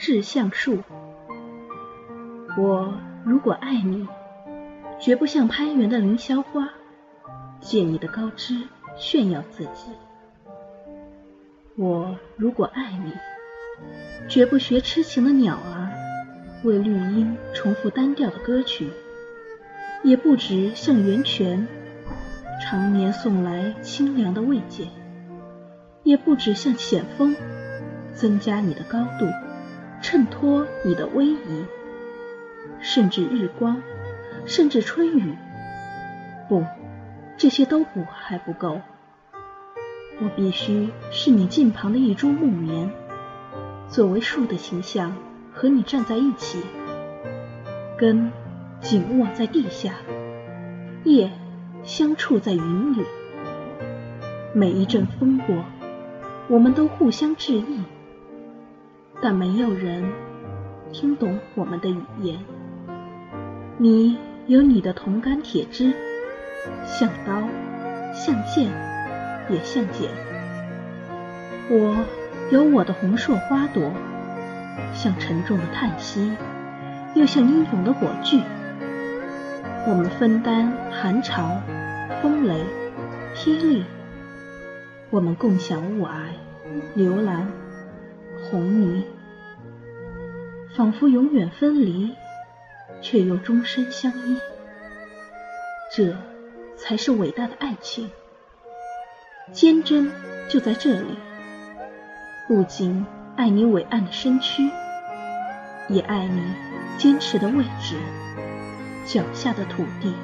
志向树。我如果爱你，绝不像攀援的凌霄花，借你的高枝炫耀自己。我如果爱你，绝不学痴情的鸟儿，为绿荫重复单调的歌曲，也不止像源泉，常年送来清凉的慰藉，也不止像险峰，增加你的高度，衬托你的威仪，甚至日光，甚至春雨，不，这些都不还不够。我必须是你近旁的一株木棉，作为树的形象和你站在一起，根紧握在地下，叶相触在云里。每一阵风过，我们都互相致意，但没有人听懂我们的语言。你有你的铜杆铁枝，像刀，像剑。也像茧。我有我的红硕花朵，像沉重的叹息，又像英勇的火炬。我们分担寒潮、风雷、霹雳，我们共享雾霭、流岚、红泥，仿佛永远分离，却又终身相依。这才是伟大的爱情。坚贞就在这里，不仅爱你伟岸的身躯，也爱你坚持的位置，脚下的土地。